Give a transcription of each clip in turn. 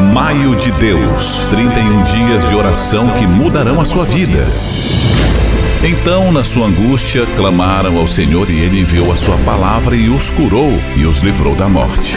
Maio de Deus 31 dias de oração que mudarão a sua vida. Então, na sua angústia, clamaram ao Senhor e ele enviou a sua palavra e os curou e os livrou da morte.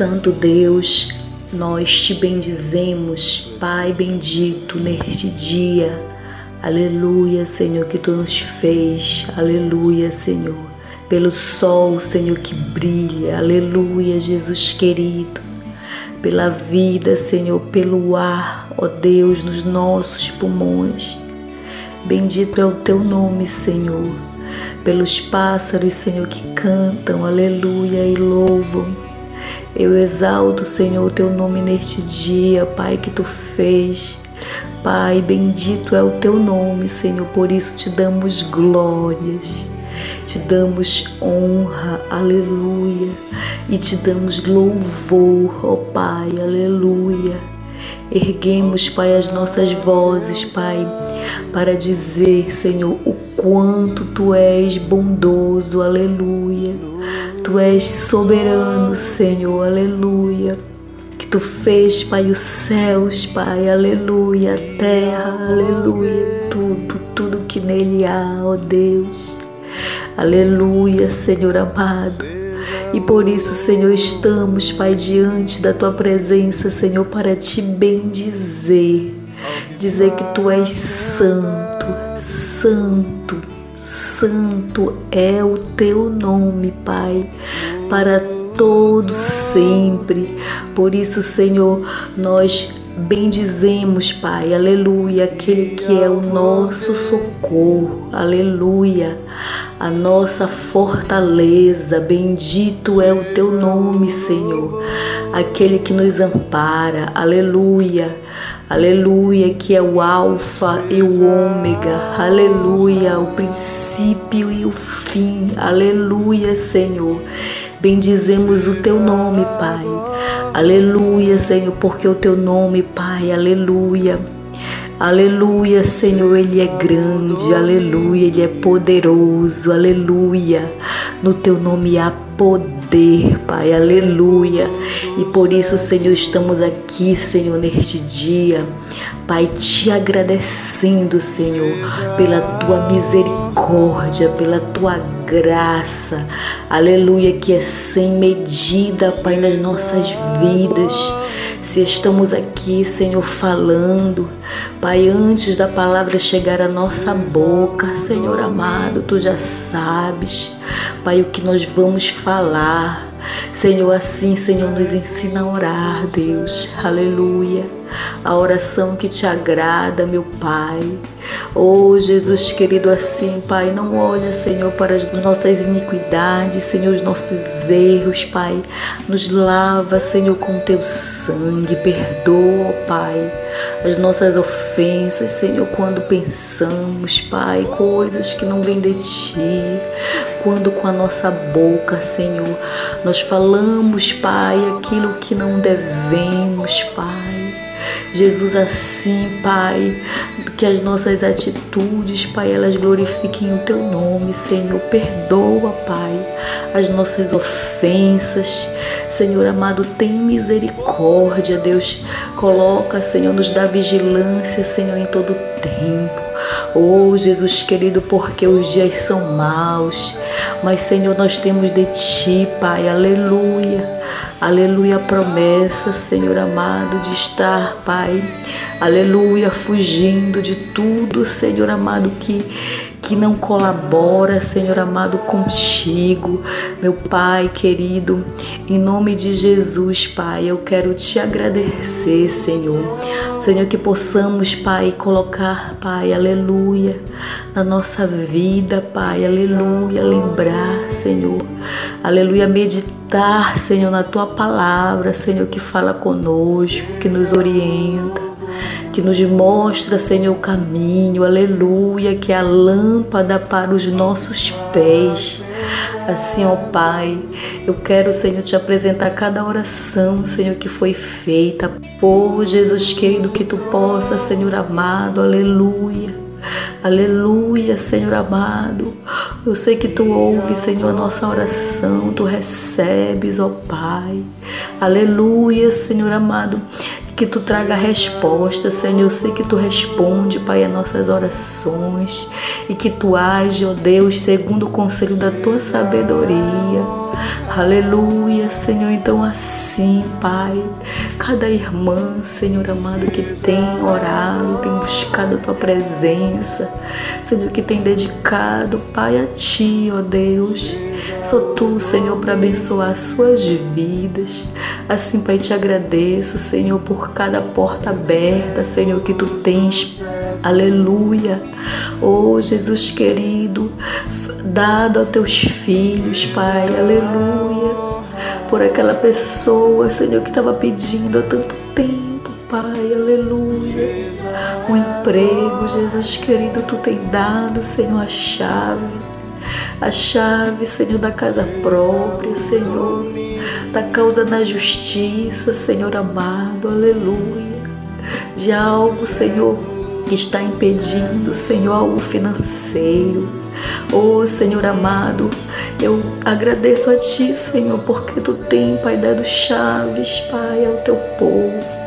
Santo Deus, nós te bendizemos, Pai bendito, neste dia. Aleluia, Senhor, que tu nos fez. Aleluia, Senhor. Pelo sol, Senhor, que brilha. Aleluia, Jesus querido. Pela vida, Senhor, pelo ar, ó Deus, nos nossos pulmões. Bendito é o teu nome, Senhor. Pelos pássaros, Senhor, que cantam, aleluia, e louvam eu exalto, Senhor, o teu nome neste dia, Pai, que tu fez. Pai, bendito é o teu nome, Senhor, por isso te damos glórias, te damos honra, aleluia, e te damos louvor, ó Pai, aleluia. Erguemos, Pai, as nossas vozes, Pai, para dizer, Senhor, o quanto tu és bondoso, aleluia. Tu és soberano, Senhor, aleluia. Que tu fez, Pai, os céus, Pai, aleluia, a terra, aleluia, tudo, tudo que nele há, ó Deus. Aleluia, Senhor amado. E por isso, Senhor, estamos, Pai, diante da tua presença, Senhor, para te bendizer. Dizer que tu és santo, santo, santo é o teu nome, Pai, para todo sempre. Por isso, Senhor, nós bendizemos, Pai, aleluia, aquele que é o nosso socorro, aleluia, a nossa fortaleza, bendito é o teu nome, Senhor, aquele que nos ampara, aleluia. Aleluia, que é o Alfa e o Ômega. Aleluia, o princípio e o fim. Aleluia, Senhor. Bendizemos o teu nome, Pai. Aleluia, Senhor, porque o teu nome, Pai. Aleluia. Aleluia, Senhor, Ele é grande, aleluia, Ele é poderoso, aleluia. No Teu nome há poder, Pai, aleluia. E por isso, Senhor, estamos aqui, Senhor, neste dia, Pai, te agradecendo, Senhor, pela Tua misericórdia, pela Tua graça, aleluia, que é sem medida, Pai, nas nossas vidas se estamos aqui, Senhor, falando, Pai, antes da palavra chegar à nossa boca, Senhor amado, tu já sabes, Pai, o que nós vamos falar. Senhor, assim, Senhor, nos ensina a orar, Deus. Aleluia a oração que te agrada, meu Pai. Oh, Jesus querido, assim, Pai, não olha, Senhor, para as nossas iniquidades, Senhor, os nossos erros, Pai. Nos lava, Senhor, com teu sangue. Perdoa, Pai, as nossas ofensas, Senhor, quando pensamos, Pai, coisas que não vêm de ti. Quando com a nossa boca, Senhor, nós falamos, Pai, aquilo que não devemos, Pai. Jesus, assim, Pai, que as nossas atitudes, Pai, elas glorifiquem o Teu nome, Senhor. Perdoa, Pai, as nossas ofensas. Senhor amado, tem misericórdia, Deus. Coloca, Senhor, nos dá vigilância, Senhor, em todo tempo. Oh, Jesus querido, porque os dias são maus, mas Senhor, nós temos de Ti, Pai, aleluia. Aleluia, promessa, Senhor amado, de estar, Pai. Aleluia, fugindo de tudo, Senhor amado, que que não colabora, Senhor amado, contigo, meu Pai querido, em nome de Jesus, Pai, eu quero te agradecer, Senhor. Senhor, que possamos, Pai, colocar, Pai, aleluia, na nossa vida, Pai, aleluia, lembrar, Senhor, aleluia, meditar, Senhor, na tua palavra, Senhor, que fala conosco, que nos orienta que nos mostra, Senhor, o caminho, aleluia, que é a lâmpada para os nossos pés. Assim, ó Pai, eu quero, Senhor, te apresentar cada oração, Senhor, que foi feita. Oh, Jesus querido, que tu possa, Senhor amado, aleluia. Aleluia, Senhor amado. Eu sei que tu ouves, Senhor, a nossa oração, tu recebes, ó Pai. Aleluia, Senhor amado que tu traga resposta, Senhor. Eu sei que tu responde, Pai, as nossas orações e que tu age, ó Deus, segundo o conselho da tua sabedoria. Aleluia, Senhor. Então, assim, Pai, cada irmã, Senhor amado, que tem orado, buscado a tua presença, Senhor, que tem dedicado, Pai, a ti, ó Deus. Sou tu, Senhor, para abençoar suas vidas. Assim, Pai, te agradeço, Senhor, por cada porta aberta, Senhor, que tu tens. Aleluia. Oh, Jesus querido, dado aos teus filhos, Pai. Aleluia. Por aquela pessoa, Senhor, que estava pedindo há tanto Querido, tu tem dado, Senhor, a chave a chave, Senhor, da casa própria, Senhor, da causa na justiça, Senhor amado, aleluia. De algo, Senhor, que está impedindo, Senhor, algo financeiro. Oh, Senhor amado, eu agradeço a Ti, Senhor, porque Tu tem, Pai, dado chaves, Pai, ao Teu povo.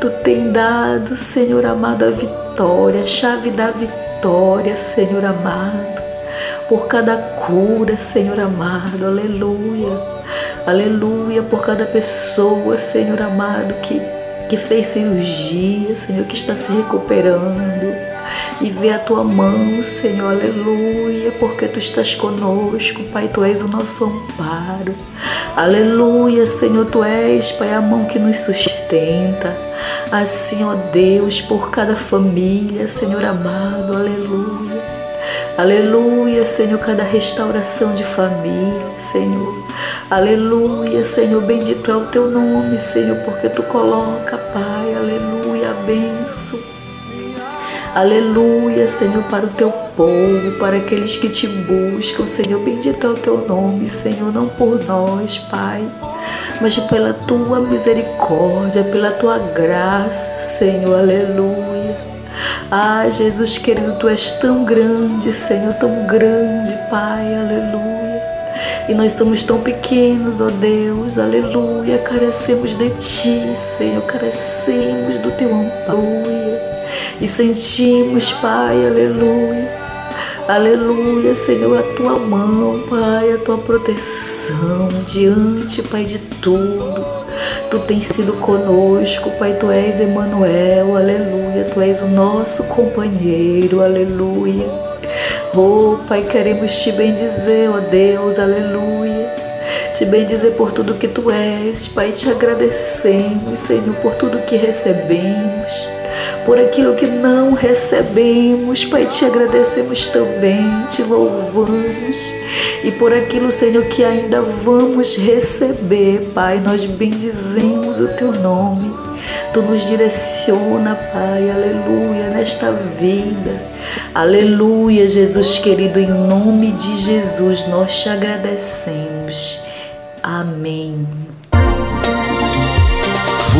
Tu tem dado, Senhor amado, a vitória, a chave da vitória, Senhor amado por cada cura, Senhor amado, aleluia, aleluia, por cada pessoa, Senhor amado, que, que fez cirurgia, Senhor, que está se recuperando. E vê a tua mão, Senhor, aleluia, porque tu estás conosco, Pai, tu és o nosso amparo. Aleluia, Senhor, tu és, Pai, a mão que nos sustenta. Assim, ó Deus, por cada família, Senhor amado, aleluia. Aleluia, Senhor, cada restauração de família, Senhor. Aleluia, Senhor, bendito é o teu nome, Senhor, porque tu coloca, Pai, aleluia, a benção. Aleluia, Senhor, para o teu povo, para aqueles que te buscam, Senhor, bendito é o teu nome, Senhor, não por nós, Pai, mas pela tua misericórdia, pela tua graça, Senhor, aleluia. Ah, Jesus querido, tu és tão grande, Senhor, tão grande, Pai, aleluia. E nós somos tão pequenos, ó Deus, aleluia. Carecemos de Ti, Senhor, carecemos do Teu amparo. E sentimos, Pai, aleluia. Aleluia, Senhor, a tua mão, Pai, a tua proteção diante, Pai, de tudo. Tu tens sido conosco, Pai, Tu és Emanuel, aleluia. Tu és o nosso companheiro, aleluia. Oh, Pai, queremos te bendizer, ó oh Deus, aleluia. Te bendizer por tudo que Tu és, Pai, te agradecemos, Senhor, por tudo que recebemos por aquilo que não recebemos. Pai, te agradecemos também, te louvamos. E por aquilo, Senhor, que ainda vamos receber, Pai, nós bendizemos o teu nome. Tu nos direciona, Pai, aleluia, nesta vida. Aleluia, Jesus querido, em nome de Jesus nós te agradecemos. Amém.